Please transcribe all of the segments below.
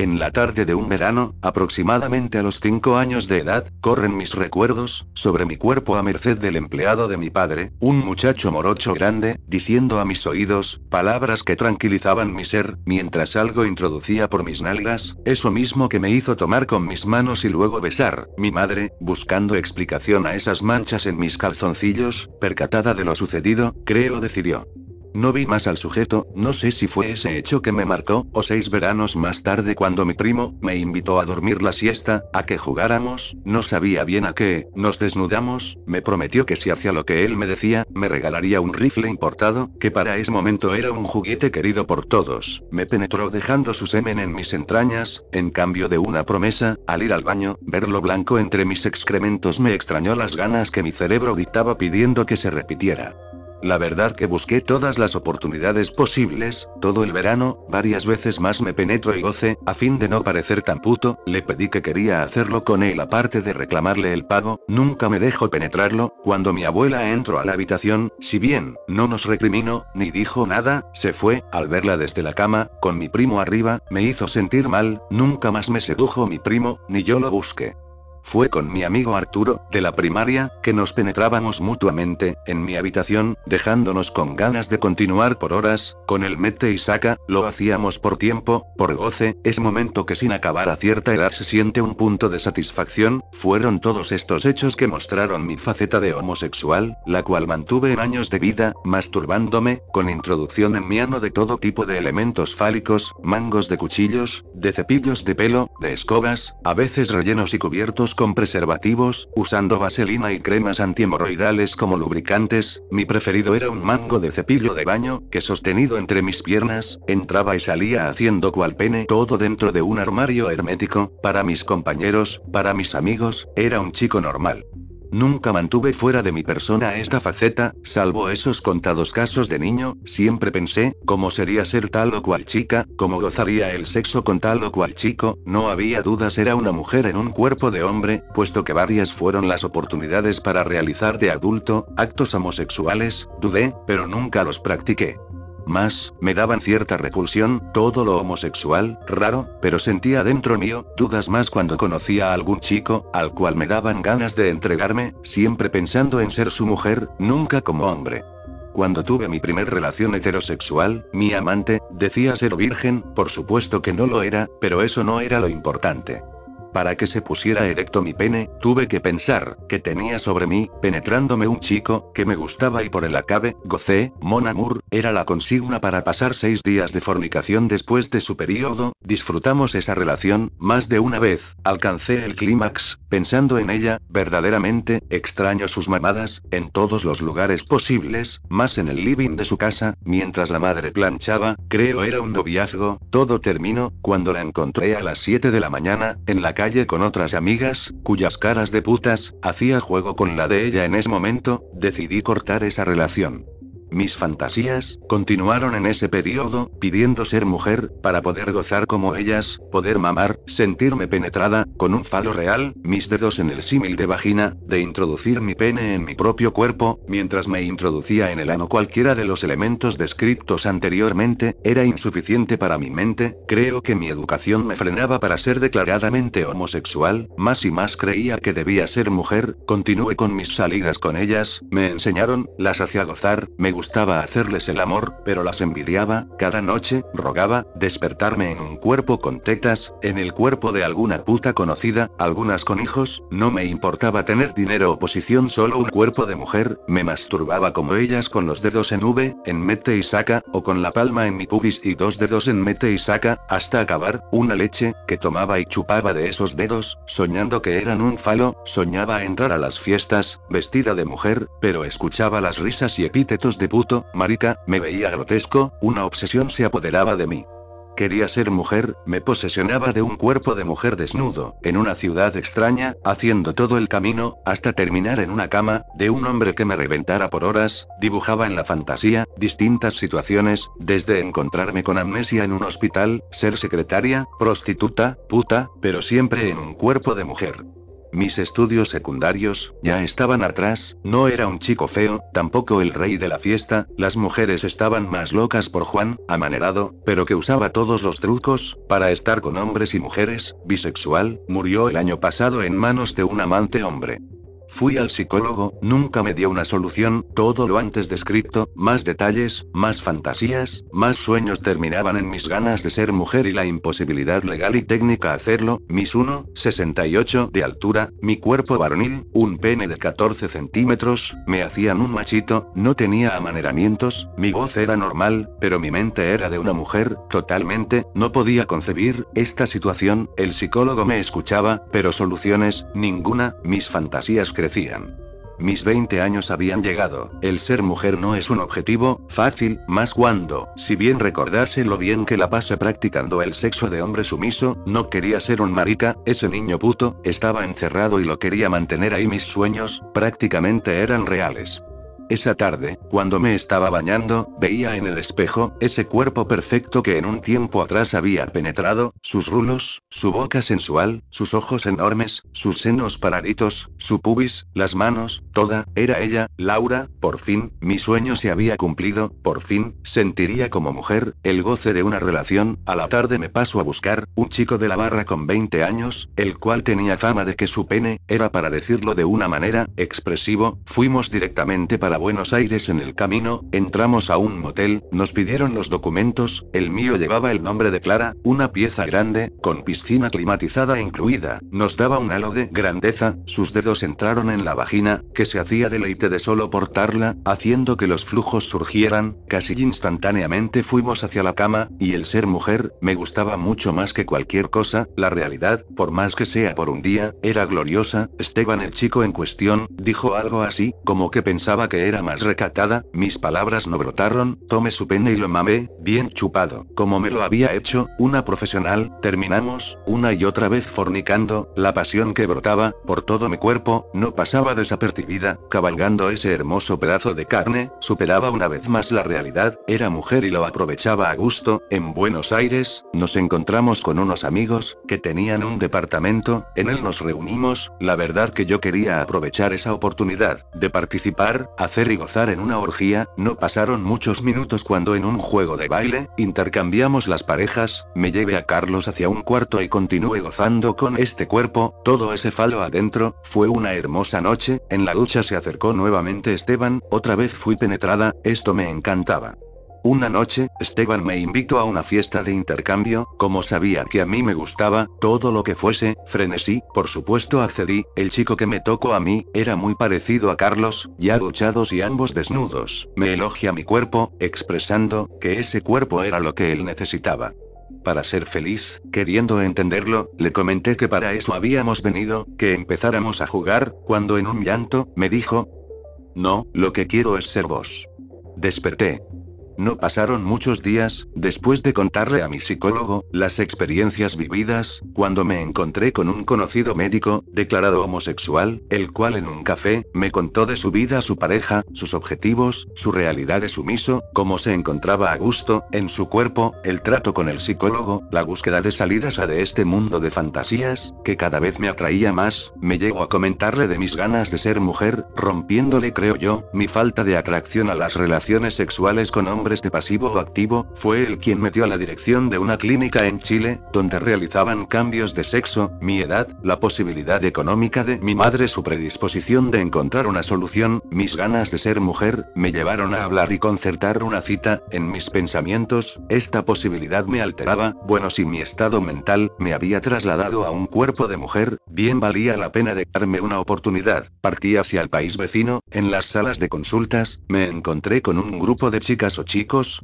En la tarde de un verano, aproximadamente a los cinco años de edad, corren mis recuerdos, sobre mi cuerpo a merced del empleado de mi padre, un muchacho morocho grande, diciendo a mis oídos, palabras que tranquilizaban mi ser, mientras algo introducía por mis nalgas, eso mismo que me hizo tomar con mis manos y luego besar, mi madre, buscando explicación a esas manchas en mis calzoncillos, percatada de lo sucedido, creo decidió. No vi más al sujeto, no sé si fue ese hecho que me marcó, o seis veranos más tarde cuando mi primo, me invitó a dormir la siesta, a que jugáramos, no sabía bien a qué, nos desnudamos, me prometió que si hacía lo que él me decía, me regalaría un rifle importado, que para ese momento era un juguete querido por todos, me penetró dejando su semen en mis entrañas, en cambio de una promesa, al ir al baño, verlo blanco entre mis excrementos me extrañó las ganas que mi cerebro dictaba pidiendo que se repitiera. La verdad que busqué todas las oportunidades posibles, todo el verano, varias veces más me penetro y goce, a fin de no parecer tan puto, le pedí que quería hacerlo con él aparte de reclamarle el pago, nunca me dejó penetrarlo, cuando mi abuela entró a la habitación, si bien, no nos recriminó, ni dijo nada, se fue, al verla desde la cama, con mi primo arriba, me hizo sentir mal, nunca más me sedujo mi primo, ni yo lo busqué. Fue con mi amigo Arturo, de la primaria, que nos penetrábamos mutuamente, en mi habitación, dejándonos con ganas de continuar por horas, con el mete y saca, lo hacíamos por tiempo, por goce, es momento que sin acabar a cierta edad se siente un punto de satisfacción, fueron todos estos hechos que mostraron mi faceta de homosexual, la cual mantuve en años de vida, masturbándome, con introducción en mi ano de todo tipo de elementos fálicos, mangos de cuchillos, de cepillos de pelo, de escobas, a veces rellenos y cubiertos con preservativos, usando vaselina y cremas antihemorroidales como lubricantes, mi preferido era un mango de cepillo de baño, que sostenido entre mis piernas, entraba y salía haciendo cual pene todo dentro de un armario hermético, para mis compañeros, para mis amigos, era un chico normal. Nunca mantuve fuera de mi persona esta faceta, salvo esos contados casos de niño, siempre pensé, cómo sería ser tal o cual chica, cómo gozaría el sexo con tal o cual chico, no había dudas era una mujer en un cuerpo de hombre, puesto que varias fueron las oportunidades para realizar de adulto, actos homosexuales, dudé, pero nunca los practiqué. Más, me daban cierta repulsión, todo lo homosexual, raro, pero sentía dentro mío, dudas más cuando conocía a algún chico, al cual me daban ganas de entregarme, siempre pensando en ser su mujer, nunca como hombre. Cuando tuve mi primer relación heterosexual, mi amante, decía ser virgen, por supuesto que no lo era, pero eso no era lo importante. Para que se pusiera erecto mi pene, tuve que pensar, que tenía sobre mí, penetrándome un chico, que me gustaba y por el acabe, gocé, Mon Amour, era la consigna para pasar seis días de fornicación después de su periodo, disfrutamos esa relación, más de una vez, alcancé el clímax, pensando en ella, verdaderamente, extraño sus mamadas, en todos los lugares posibles, más en el living de su casa, mientras la madre planchaba, creo era un noviazgo, todo terminó, cuando la encontré a las 7 de la mañana, en la calle con otras amigas, cuyas caras de putas, hacía juego con la de ella en ese momento, decidí cortar esa relación. Mis fantasías, continuaron en ese periodo, pidiendo ser mujer, para poder gozar como ellas, poder mamar, sentirme penetrada, con un falo real, mis dedos en el símil de vagina, de introducir mi pene en mi propio cuerpo, mientras me introducía en el ano. Cualquiera de los elementos descritos anteriormente, era insuficiente para mi mente, creo que mi educación me frenaba para ser declaradamente homosexual, más y más creía que debía ser mujer, continué con mis salidas con ellas, me enseñaron, las hacía gozar, me gustaba hacerles el amor, pero las envidiaba, cada noche, rogaba, despertarme en un cuerpo con tetas, en el cuerpo de alguna puta conocida, algunas con hijos, no me importaba tener dinero o posición, solo un cuerpo de mujer, me masturbaba como ellas con los dedos en V, en mete y saca, o con la palma en mi pubis y dos dedos en mete y saca, hasta acabar, una leche, que tomaba y chupaba de esos dedos, soñando que eran un falo, soñaba entrar a las fiestas, vestida de mujer, pero escuchaba las risas y epítetos de puto, marica, me veía grotesco, una obsesión se apoderaba de mí. Quería ser mujer, me posesionaba de un cuerpo de mujer desnudo, en una ciudad extraña, haciendo todo el camino, hasta terminar en una cama, de un hombre que me reventara por horas, dibujaba en la fantasía, distintas situaciones, desde encontrarme con amnesia en un hospital, ser secretaria, prostituta, puta, pero siempre en un cuerpo de mujer. Mis estudios secundarios, ya estaban atrás, no era un chico feo, tampoco el rey de la fiesta, las mujeres estaban más locas por Juan, amanerado, pero que usaba todos los trucos, para estar con hombres y mujeres, bisexual, murió el año pasado en manos de un amante hombre. Fui al psicólogo, nunca me dio una solución, todo lo antes descrito, más detalles, más fantasías, más sueños terminaban en mis ganas de ser mujer y la imposibilidad legal y técnica hacerlo, mis 1,68 de altura, mi cuerpo varonil, un pene de 14 centímetros, me hacían un machito, no tenía amaneramientos, mi voz era normal, pero mi mente era de una mujer, totalmente, no podía concebir esta situación, el psicólogo me escuchaba, pero soluciones, ninguna, mis fantasías crecían. Mis 20 años habían llegado, el ser mujer no es un objetivo, fácil, más cuando, si bien recordarse lo bien que la pasé practicando el sexo de hombre sumiso, no quería ser un marica, ese niño puto, estaba encerrado y lo quería mantener ahí mis sueños, prácticamente eran reales. Esa tarde, cuando me estaba bañando, veía en el espejo, ese cuerpo perfecto que en un tiempo atrás había penetrado, sus rulos, su boca sensual, sus ojos enormes, sus senos paraditos, su pubis, las manos, toda, era ella, Laura, por fin, mi sueño se había cumplido, por fin, sentiría como mujer, el goce de una relación, a la tarde me paso a buscar, un chico de la barra con 20 años, el cual tenía fama de que su pene, era para decirlo de una manera, expresivo, fuimos directamente para Buenos Aires en el camino, entramos a un motel, nos pidieron los documentos, el mío llevaba el nombre de Clara, una pieza grande, con piscina climatizada incluida, nos daba un halo de grandeza, sus dedos entraron en la vagina, que se hacía deleite de solo portarla, haciendo que los flujos surgieran, casi instantáneamente fuimos hacia la cama, y el ser mujer, me gustaba mucho más que cualquier cosa, la realidad, por más que sea por un día, era gloriosa, Esteban el chico en cuestión, dijo algo así, como que pensaba que era más recatada, mis palabras no brotaron, tomé su pene y lo mamé, bien chupado, como me lo había hecho, una profesional, terminamos, una y otra vez fornicando, la pasión que brotaba, por todo mi cuerpo, no pasaba desapercibida, cabalgando ese hermoso pedazo de carne, superaba una vez más la realidad, era mujer y lo aprovechaba a gusto, en Buenos Aires, nos encontramos con unos amigos, que tenían un departamento, en él nos reunimos, la verdad que yo quería aprovechar esa oportunidad, de participar, hacer y gozar en una orgía, no pasaron muchos minutos cuando en un juego de baile, intercambiamos las parejas, me llevé a Carlos hacia un cuarto y continué gozando con este cuerpo, todo ese falo adentro, fue una hermosa noche, en la ducha se acercó nuevamente Esteban, otra vez fui penetrada, esto me encantaba. Una noche, Esteban me invitó a una fiesta de intercambio, como sabía que a mí me gustaba, todo lo que fuese, frenesí, por supuesto accedí, el chico que me tocó a mí, era muy parecido a Carlos, ya duchados y ambos desnudos, me elogia mi cuerpo, expresando, que ese cuerpo era lo que él necesitaba. Para ser feliz, queriendo entenderlo, le comenté que para eso habíamos venido, que empezáramos a jugar, cuando en un llanto, me dijo, no, lo que quiero es ser vos. Desperté. No pasaron muchos días, después de contarle a mi psicólogo, las experiencias vividas, cuando me encontré con un conocido médico, declarado homosexual, el cual en un café, me contó de su vida, su pareja, sus objetivos, su realidad de sumiso, cómo se encontraba a gusto, en su cuerpo, el trato con el psicólogo, la búsqueda de salidas a de este mundo de fantasías, que cada vez me atraía más, me llego a comentarle de mis ganas de ser mujer, rompiéndole creo yo, mi falta de atracción a las relaciones sexuales con hombres de pasivo o activo, fue el quien me dio la dirección de una clínica en Chile, donde realizaban cambios de sexo, mi edad, la posibilidad económica de mi madre, su predisposición de encontrar una solución, mis ganas de ser mujer, me llevaron a hablar y concertar una cita, en mis pensamientos, esta posibilidad me alteraba, bueno si mi estado mental, me había trasladado a un cuerpo de mujer, bien valía la pena de darme una oportunidad, partí hacia el país vecino, en las salas de consultas, me encontré con un grupo de chicas o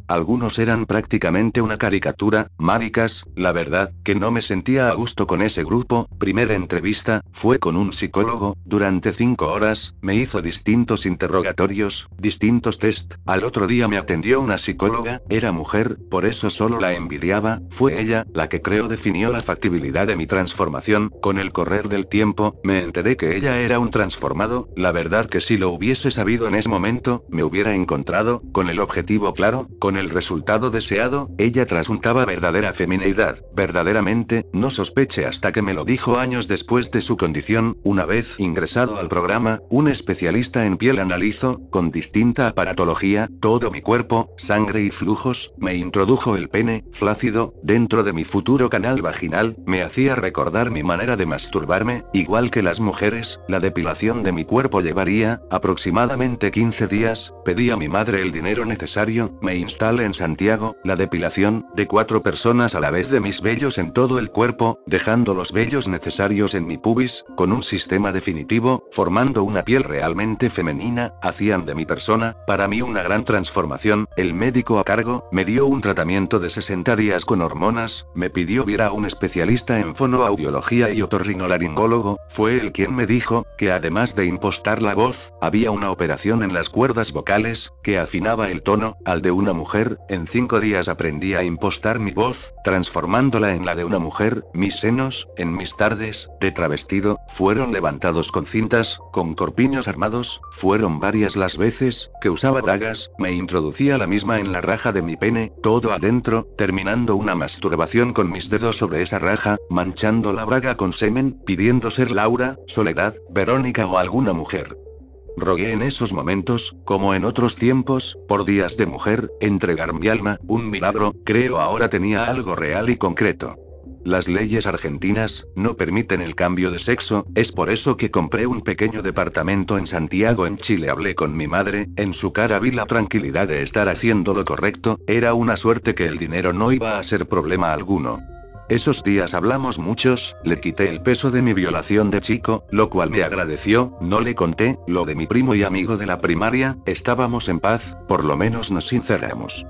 algunos eran prácticamente una caricatura, maricas, la verdad, que no me sentía a gusto con ese grupo, primera entrevista, fue con un psicólogo, durante cinco horas, me hizo distintos interrogatorios, distintos test, al otro día me atendió una psicóloga, era mujer, por eso solo la envidiaba, fue ella, la que creo definió la factibilidad de mi transformación, con el correr del tiempo, me enteré que ella era un transformado, la verdad que si lo hubiese sabido en ese momento, me hubiera encontrado, con el objetivo claro, con el resultado deseado, ella trasuntaba verdadera femineidad, verdaderamente, no sospeche hasta que me lo dijo años después de su condición, una vez ingresado al programa, un especialista en piel analizó, con distinta aparatología, todo mi cuerpo, sangre y flujos, me introdujo el pene, flácido, dentro de mi futuro canal vaginal, me hacía recordar mi manera de masturbarme, igual que las mujeres, la depilación de mi cuerpo llevaría, aproximadamente 15 días, pedí a mi madre el dinero necesario, me instalé en Santiago, la depilación, de cuatro personas a la vez de mis vellos en todo el cuerpo, dejando los vellos necesarios en mi pubis, con un sistema definitivo, formando una piel realmente femenina, hacían de mi persona, para mí una gran transformación, el médico a cargo, me dio un tratamiento de 60 días con hormonas, me pidió ver a un especialista en fonoaudiología y otorrinolaringólogo, fue el quien me dijo, que además de impostar la voz, había una operación en las cuerdas vocales, que afinaba el tono, al de una mujer, en cinco días aprendí a impostar mi voz, transformándola en la de una mujer, mis senos, en mis tardes, de travestido, fueron levantados con cintas, con corpiños armados, fueron varias las veces, que usaba bragas, me introducía la misma en la raja de mi pene, todo adentro, terminando una masturbación con mis dedos sobre esa raja, manchando la braga con semen, pidiendo ser Laura, Soledad, Verónica o alguna mujer. Rogué en esos momentos, como en otros tiempos, por días de mujer, entregar mi alma, un milagro, creo ahora tenía algo real y concreto. Las leyes argentinas no permiten el cambio de sexo, es por eso que compré un pequeño departamento en Santiago en Chile. Hablé con mi madre, en su cara vi la tranquilidad de estar haciendo lo correcto, era una suerte que el dinero no iba a ser problema alguno. Esos días hablamos muchos, le quité el peso de mi violación de chico, lo cual me agradeció, no le conté, lo de mi primo y amigo de la primaria, estábamos en paz, por lo menos nos sinceramos.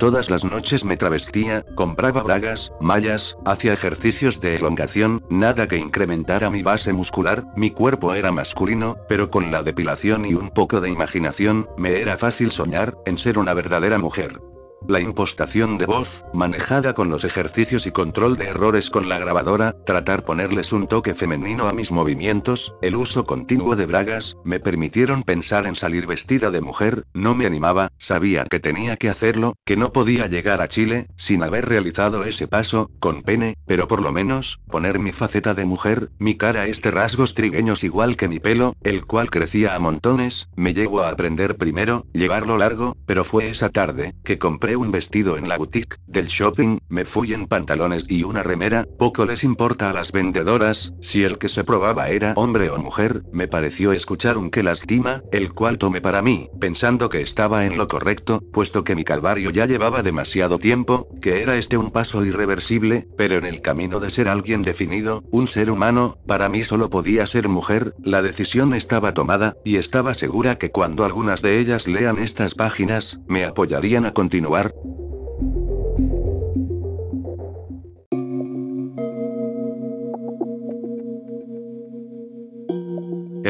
Todas las noches me travestía, compraba bragas, mallas, hacía ejercicios de elongación, nada que incrementara mi base muscular, mi cuerpo era masculino, pero con la depilación y un poco de imaginación, me era fácil soñar, en ser una verdadera mujer. La impostación de voz, manejada con los ejercicios y control de errores con la grabadora, tratar ponerles un toque femenino a mis movimientos, el uso continuo de bragas, me permitieron pensar en salir vestida de mujer, no me animaba, sabía que tenía que hacerlo, que no podía llegar a Chile, sin haber realizado ese paso, con pene, pero por lo menos, poner mi faceta de mujer, mi cara este rasgos trigueños igual que mi pelo, el cual crecía a montones, me llevo a aprender primero, llevarlo largo, pero fue esa tarde, que compré un vestido en la boutique del shopping, me fui en pantalones y una remera, poco les importa a las vendedoras, si el que se probaba era hombre o mujer, me pareció escuchar un que lastima, el cual tomé para mí, pensando que estaba en lo correcto, puesto que mi calvario ya llevaba demasiado tiempo, que era este un paso irreversible, pero en el camino de ser alguien definido, un ser humano, para mí solo podía ser mujer, la decisión estaba tomada, y estaba segura que cuando algunas de ellas lean estas páginas, me apoyarían a continuar keluar.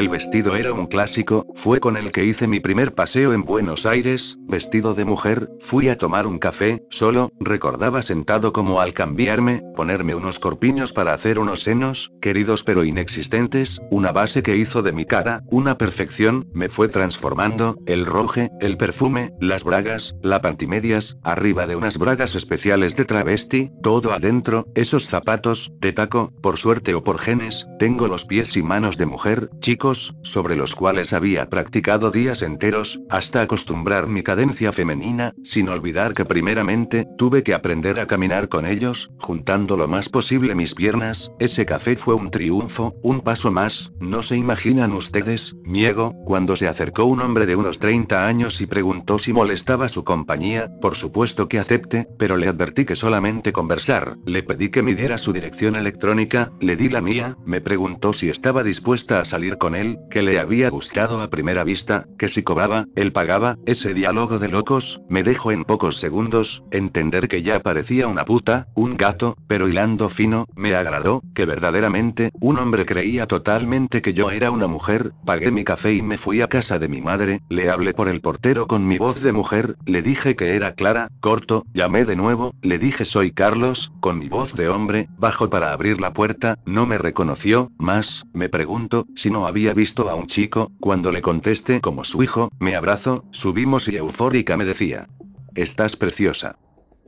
El vestido era un clásico, fue con el que hice mi primer paseo en Buenos Aires, vestido de mujer, fui a tomar un café, solo, recordaba sentado como al cambiarme, ponerme unos corpiños para hacer unos senos, queridos pero inexistentes, una base que hizo de mi cara, una perfección, me fue transformando, el roje, el perfume, las bragas, la pantimedias, arriba de unas bragas especiales de travesti, todo adentro, esos zapatos, de taco, por suerte o por genes, tengo los pies y manos de mujer, chicos, sobre los cuales había practicado días enteros, hasta acostumbrar mi cadencia femenina, sin olvidar que primeramente, tuve que aprender a caminar con ellos, juntando lo más posible mis piernas, ese café fue un triunfo, un paso más, no se imaginan ustedes, miego, cuando se acercó un hombre de unos 30 años y preguntó si molestaba su compañía, por supuesto que acepte, pero le advertí que solamente conversar, le pedí que me diera su dirección electrónica, le di la mía, me preguntó si estaba dispuesta a salir con él, que le había gustado a primera vista, que si cobraba, él pagaba, ese diálogo de locos, me dejó en pocos segundos, entender que ya parecía una puta, un gato, pero hilando fino, me agradó, que verdaderamente, un hombre creía totalmente que yo era una mujer, pagué mi café y me fui a casa de mi madre, le hablé por el portero con mi voz de mujer, le dije que era clara, corto, llamé de nuevo, le dije soy Carlos, con mi voz de hombre, bajo para abrir la puerta, no me reconoció, más, me pregunto, si no había visto a un chico, cuando le contesté como su hijo, me abrazo, subimos y eufórica me decía. Estás preciosa.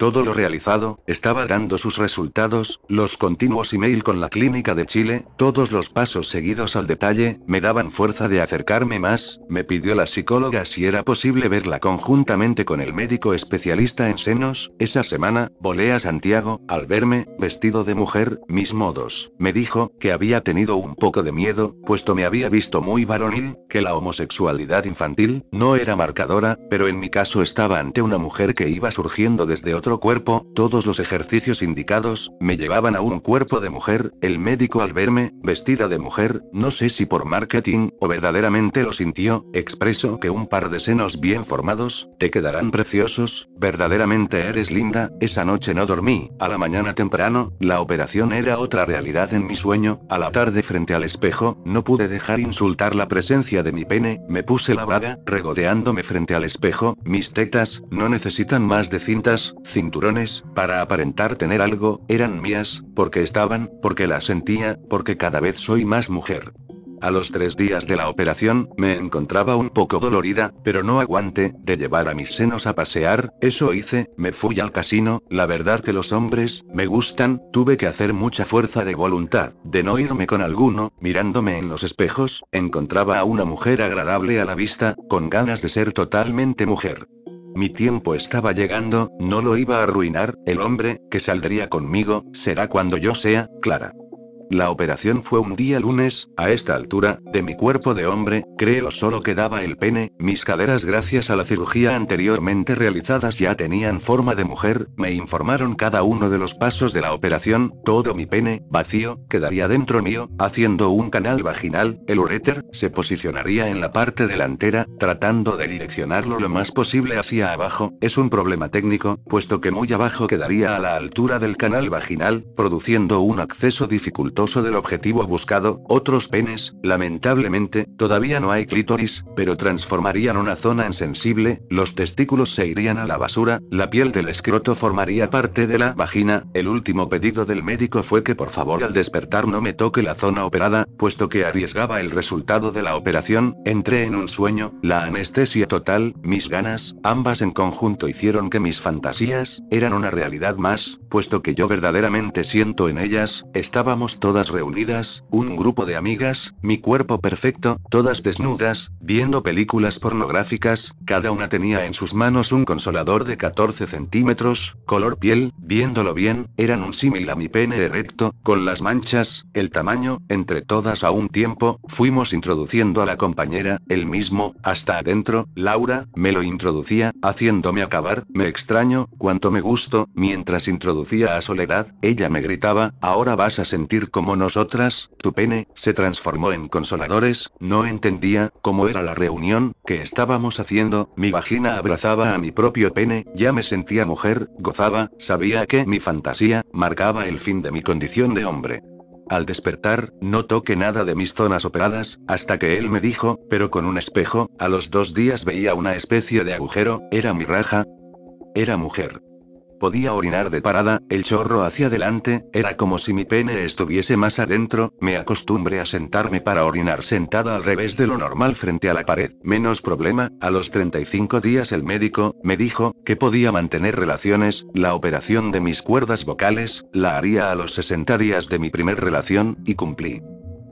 Todo lo realizado, estaba dando sus resultados, los continuos email con la clínica de Chile, todos los pasos seguidos al detalle, me daban fuerza de acercarme más, me pidió la psicóloga si era posible verla conjuntamente con el médico especialista en senos, esa semana, volé a Santiago, al verme, vestido de mujer, mis modos, me dijo, que había tenido un poco de miedo, puesto me había visto muy varonil, que la homosexualidad infantil, no era marcadora, pero en mi caso estaba ante una mujer que iba surgiendo desde otro cuerpo, todos los ejercicios indicados, me llevaban a un cuerpo de mujer, el médico al verme, vestida de mujer, no sé si por marketing, o verdaderamente lo sintió, expreso que un par de senos bien formados, te quedarán preciosos, verdaderamente eres linda, esa noche no dormí, a la mañana temprano, la operación era otra realidad en mi sueño, a la tarde frente al espejo, no pude dejar insultar la presencia de mi pene, me puse la vaga, regodeándome frente al espejo, mis tetas, no necesitan más de cintas, cinturones, para aparentar tener algo, eran mías, porque estaban, porque las sentía, porque cada vez soy más mujer. A los tres días de la operación, me encontraba un poco dolorida, pero no aguante, de llevar a mis senos a pasear, eso hice, me fui al casino, la verdad que los hombres, me gustan, tuve que hacer mucha fuerza de voluntad, de no irme con alguno, mirándome en los espejos, encontraba a una mujer agradable a la vista, con ganas de ser totalmente mujer. Mi tiempo estaba llegando, no lo iba a arruinar, el hombre, que saldría conmigo, será cuando yo sea, Clara. La operación fue un día lunes, a esta altura, de mi cuerpo de hombre, creo solo quedaba el pene, mis caderas gracias a la cirugía anteriormente realizadas ya tenían forma de mujer, me informaron cada uno de los pasos de la operación, todo mi pene, vacío, quedaría dentro mío, haciendo un canal vaginal, el uréter, se posicionaría en la parte delantera, tratando de direccionarlo lo más posible hacia abajo, es un problema técnico, puesto que muy abajo quedaría a la altura del canal vaginal, produciendo un acceso dificultoso del objetivo buscado, otros penes, lamentablemente, todavía no hay clítoris, pero transformarían una zona en sensible, los testículos se irían a la basura, la piel del escroto formaría parte de la vagina, el último pedido del médico fue que por favor al despertar no me toque la zona operada, puesto que arriesgaba el resultado de la operación, entré en un sueño, la anestesia total, mis ganas, ambas en conjunto hicieron que mis fantasías, eran una realidad más, puesto que yo verdaderamente siento en ellas, estábamos todas reunidas, un grupo de amigas, mi cuerpo perfecto, todas desnudas, viendo películas pornográficas, cada una tenía en sus manos un consolador de 14 centímetros, color piel, viéndolo bien, eran un símil a mi pene erecto, con las manchas, el tamaño, entre todas a un tiempo, fuimos introduciendo a la compañera, el mismo, hasta adentro, Laura, me lo introducía, haciéndome acabar, me extraño, cuánto me gusto, mientras introducía a Soledad, ella me gritaba, ahora vas a sentir como nosotras, tu pene, se transformó en consoladores, no entendía, cómo era la reunión, que estábamos haciendo, mi vagina abrazaba a mi propio pene, ya me sentía mujer, gozaba, sabía que mi fantasía, marcaba el fin de mi condición de hombre. Al despertar, no toqué nada de mis zonas operadas, hasta que él me dijo, pero con un espejo, a los dos días veía una especie de agujero, era mi raja. Era mujer. Podía orinar de parada, el chorro hacia adelante, era como si mi pene estuviese más adentro, me acostumbré a sentarme para orinar sentada al revés de lo normal frente a la pared. Menos problema, a los 35 días el médico, me dijo, que podía mantener relaciones, la operación de mis cuerdas vocales, la haría a los 60 días de mi primer relación, y cumplí.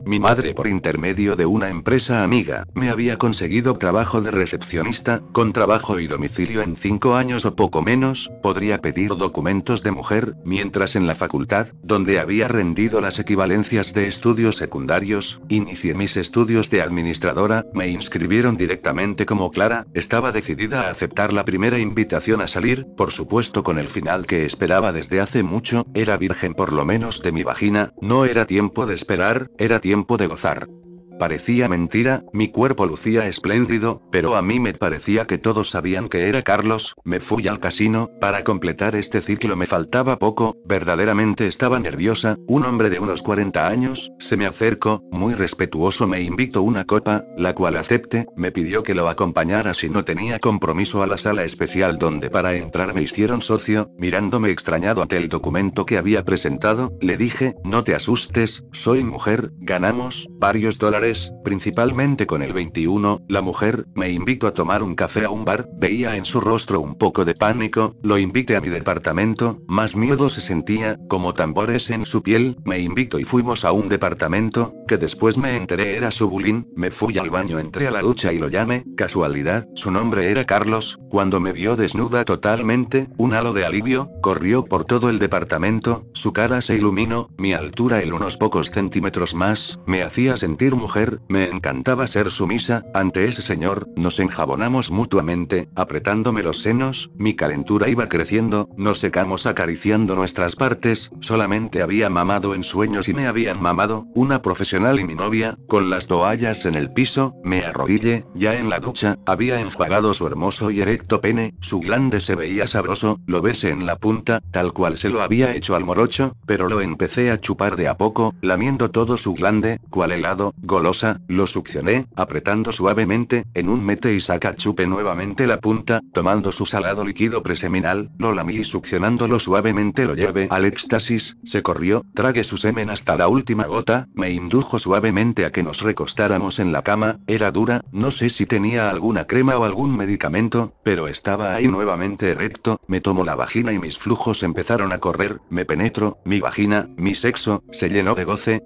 Mi madre por intermedio de una empresa amiga, me había conseguido trabajo de recepcionista, con trabajo y domicilio en cinco años o poco menos, podría pedir documentos de mujer, mientras en la facultad, donde había rendido las equivalencias de estudios secundarios, inicié mis estudios de administradora, me inscribieron directamente como Clara, estaba decidida a aceptar la primera invitación a salir, por supuesto con el final que esperaba desde hace mucho, era virgen por lo menos de mi vagina, no era tiempo de esperar, era tiempo de gozar. Parecía mentira, mi cuerpo lucía espléndido, pero a mí me parecía que todos sabían que era Carlos, me fui al casino, para completar este ciclo me faltaba poco, verdaderamente estaba nerviosa, un hombre de unos 40 años, se me acercó, muy respetuoso me invitó una copa, la cual acepté, me pidió que lo acompañara si no tenía compromiso a la sala especial donde para entrar me hicieron socio, mirándome extrañado ante el documento que había presentado, le dije, no te asustes, soy mujer, ganamos, varios dólares principalmente con el 21, la mujer, me invitó a tomar un café a un bar, veía en su rostro un poco de pánico, lo invité a mi departamento, más miedo se sentía, como tambores en su piel, me invitó y fuimos a un departamento, que después me enteré era su bulín, me fui al baño, entré a la ducha y lo llamé, casualidad, su nombre era Carlos, cuando me vio desnuda totalmente, un halo de alivio, corrió por todo el departamento, su cara se iluminó, mi altura el unos pocos centímetros más, me hacía sentir mujer me encantaba ser sumisa, ante ese señor, nos enjabonamos mutuamente, apretándome los senos, mi calentura iba creciendo, nos secamos acariciando nuestras partes, solamente había mamado en sueños y me habían mamado, una profesional y mi novia, con las toallas en el piso, me arrodillé, ya en la ducha, había enjuagado su hermoso y erecto pene, su glande se veía sabroso, lo besé en la punta, tal cual se lo había hecho al morocho, pero lo empecé a chupar de a poco, lamiendo todo su glande, cual helado, goloso lo succioné, apretando suavemente, en un mete y saca chupe nuevamente la punta, tomando su salado líquido preseminal, lo lamí y succionándolo suavemente lo llevé al éxtasis, se corrió, tragué su semen hasta la última gota, me indujo suavemente a que nos recostáramos en la cama, era dura, no sé si tenía alguna crema o algún medicamento, pero estaba ahí nuevamente erecto, me tomó la vagina y mis flujos empezaron a correr, me penetro, mi vagina, mi sexo, se llenó de goce.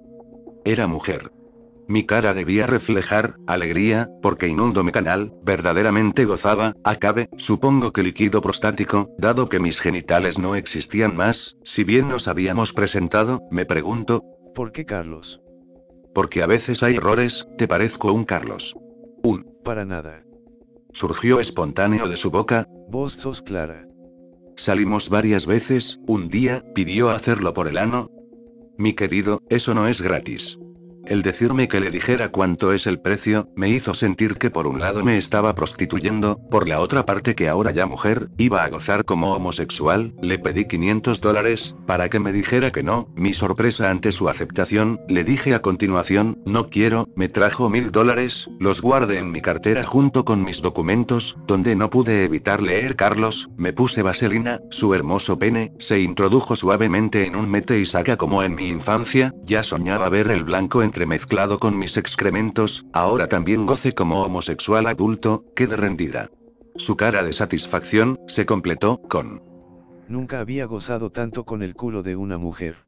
Era mujer. Mi cara debía reflejar, alegría, porque inundo mi canal, verdaderamente gozaba, acabe, supongo que líquido prostático, dado que mis genitales no existían más, si bien nos habíamos presentado, me pregunto. ¿Por qué Carlos? Porque a veces hay errores, te parezco un Carlos. Un. Para nada. Surgió espontáneo de su boca. Vos sos Clara. Salimos varias veces, un día, pidió hacerlo por el ano. Mi querido, eso no es gratis. El decirme que le dijera cuánto es el precio, me hizo sentir que por un lado me estaba prostituyendo, por la otra parte que ahora ya mujer, iba a gozar como homosexual, le pedí 500 dólares, para que me dijera que no, mi sorpresa ante su aceptación, le dije a continuación, no quiero, me trajo mil dólares, los guardé en mi cartera junto con mis documentos, donde no pude evitar leer Carlos, me puse vaselina, su hermoso pene, se introdujo suavemente en un mete y saca como en mi infancia, ya soñaba ver el blanco en mezclado con mis excrementos, ahora también goce como homosexual adulto, quede rendida. Su cara de satisfacción, se completó, con... Nunca había gozado tanto con el culo de una mujer.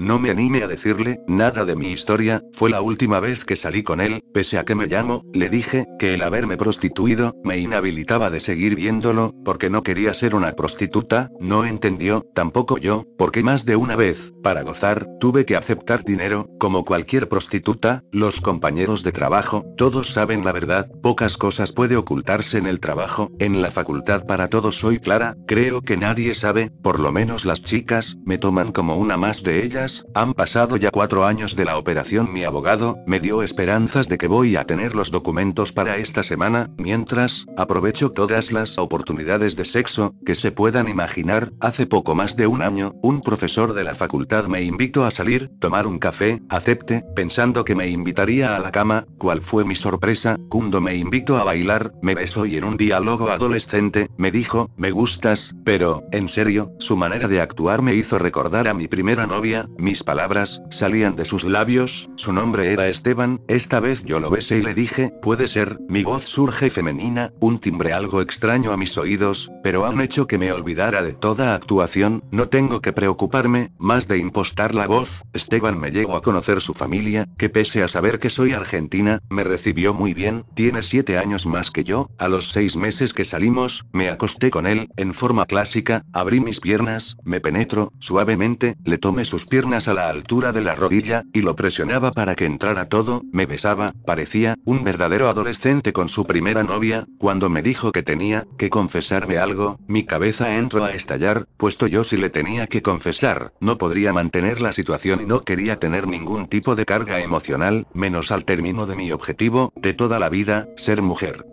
No me anime a decirle nada de mi historia, fue la última vez que salí con él, pese a que me llamo, le dije, que el haberme prostituido, me inhabilitaba de seguir viéndolo, porque no quería ser una prostituta, no entendió, tampoco yo, porque más de una vez, para gozar, tuve que aceptar dinero, como cualquier prostituta, los compañeros de trabajo, todos saben la verdad, pocas cosas puede ocultarse en el trabajo, en la facultad para todos soy clara, creo que nadie sabe, por lo menos las chicas, me toman como una más de ellas, han pasado ya cuatro años de la operación. Mi abogado me dio esperanzas de que voy a tener los documentos para esta semana, mientras, aprovecho todas las oportunidades de sexo que se puedan imaginar. Hace poco más de un año, un profesor de la facultad me invitó a salir, tomar un café, acepte, pensando que me invitaría a la cama, ¿cuál fue mi sorpresa? Cuando me invitó a bailar, me besó y en un diálogo adolescente, me dijo, me gustas, pero, en serio, su manera de actuar me hizo recordar a mi primera novia, Mis palabras, salían de sus labios, su nombre era Esteban, esta vez yo lo besé y le dije, puede ser, mi voz surge femenina, un timbre algo extraño a mis oídos, pero han hecho que me olvidara de toda actuación, no tengo que preocuparme, más de impostar la voz, Esteban me llegó a conocer su familia, que pese a saber que soy argentina, me recibió muy bien, tiene siete años más que yo, a los seis meses que salimos, me acosté con él, en forma clásica, abrí mis piernas, me penetro, suavemente, le tomé sus piernas a la altura de la rodilla, y lo presionaba para que entrara todo, me besaba, parecía, un verdadero adolescente con su primera novia, cuando me dijo que tenía, que confesarme algo, mi cabeza entró a estallar, puesto yo si le tenía que confesar, no podría mantener la situación y no quería tener ningún tipo de carga emocional, menos al término de mi objetivo, de toda la vida, ser mujer.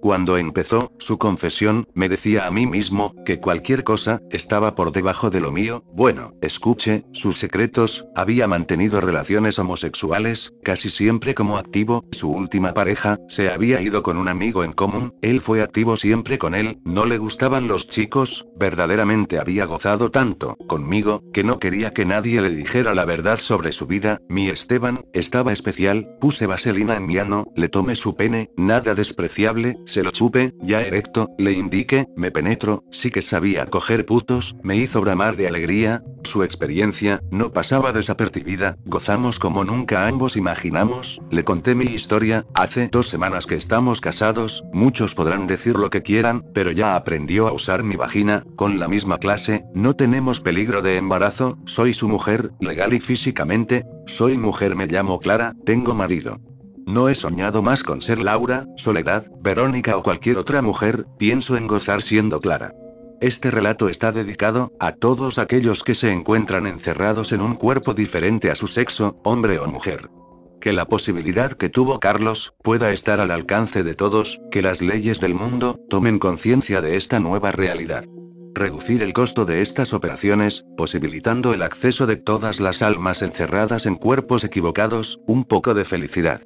Cuando empezó, su confesión, me decía a mí mismo, que cualquier cosa, estaba por debajo de lo mío, bueno, escuche, sus secretos, había mantenido relaciones homosexuales, casi siempre como activo, su última pareja, se había ido con un amigo en común, él fue activo siempre con él, no le gustaban los chicos, verdaderamente había gozado tanto, conmigo, que no quería que nadie le dijera la verdad sobre su vida, mi Esteban, estaba especial, puse vaselina en mi ano, le tomé su pene, nada despreciable, se lo chupe, ya erecto, le indiqué, me penetro, sí que sabía coger putos, me hizo bramar de alegría, su experiencia, no pasaba desapercibida, gozamos como nunca ambos imaginamos, le conté mi historia, hace dos semanas que estamos casados, muchos podrán decir lo que quieran, pero ya aprendió a usar mi vagina, con la misma clase, no tenemos peligro de embarazo, soy su mujer, legal y físicamente, soy mujer me llamo Clara, tengo marido. No he soñado más con ser Laura, Soledad, Verónica o cualquier otra mujer, pienso en gozar siendo Clara. Este relato está dedicado a todos aquellos que se encuentran encerrados en un cuerpo diferente a su sexo, hombre o mujer. Que la posibilidad que tuvo Carlos pueda estar al alcance de todos, que las leyes del mundo tomen conciencia de esta nueva realidad. Reducir el costo de estas operaciones, posibilitando el acceso de todas las almas encerradas en cuerpos equivocados, un poco de felicidad.